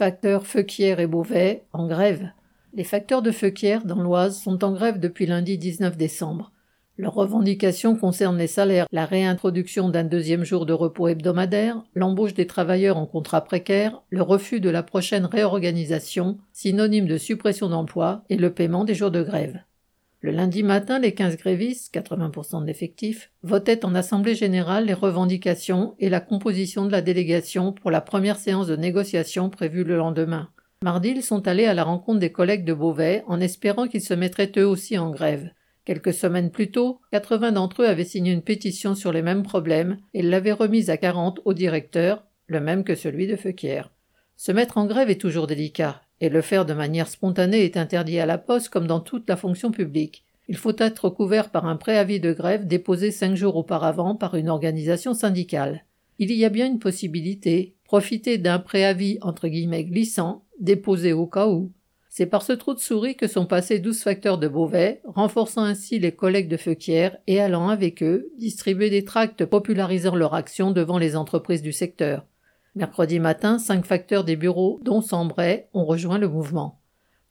Facteurs Feuquières et Beauvais en grève. Les facteurs de Feuquières dans l'Oise sont en grève depuis lundi 19 décembre. Leurs revendications concernent les salaires, la réintroduction d'un deuxième jour de repos hebdomadaire, l'embauche des travailleurs en contrat précaire, le refus de la prochaine réorganisation, synonyme de suppression d'emplois, et le paiement des jours de grève. Le lundi matin, les 15 grévistes, 80% de l'effectif, votaient en Assemblée générale les revendications et la composition de la délégation pour la première séance de négociation prévue le lendemain. Mardi, ils sont allés à la rencontre des collègues de Beauvais en espérant qu'ils se mettraient eux aussi en grève. Quelques semaines plus tôt, 80 d'entre eux avaient signé une pétition sur les mêmes problèmes et l'avaient remise à 40 au directeur, le même que celui de Feuquière. Se mettre en grève est toujours délicat, et le faire de manière spontanée est interdit à la poste comme dans toute la fonction publique. Il faut être couvert par un préavis de grève déposé cinq jours auparavant par une organisation syndicale. Il y a bien une possibilité, profiter d'un préavis entre guillemets glissant, déposé au cas où. C'est par ce trou de souris que sont passés douze facteurs de Beauvais, renforçant ainsi les collègues de Feuquière et allant avec eux distribuer des tracts popularisant leur action devant les entreprises du secteur. Mercredi matin, cinq facteurs des bureaux, dont Sambray, ont rejoint le mouvement.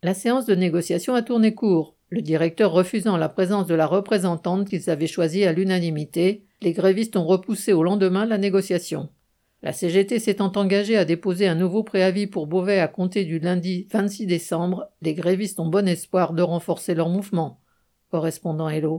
La séance de négociation a tourné court, le directeur refusant la présence de la représentante qu'ils avaient choisie à l'unanimité, les grévistes ont repoussé au lendemain la négociation. La CGT s'étant engagée à déposer un nouveau préavis pour Beauvais à compter du lundi 26 décembre, les grévistes ont bon espoir de renforcer leur mouvement. Correspondant Hello.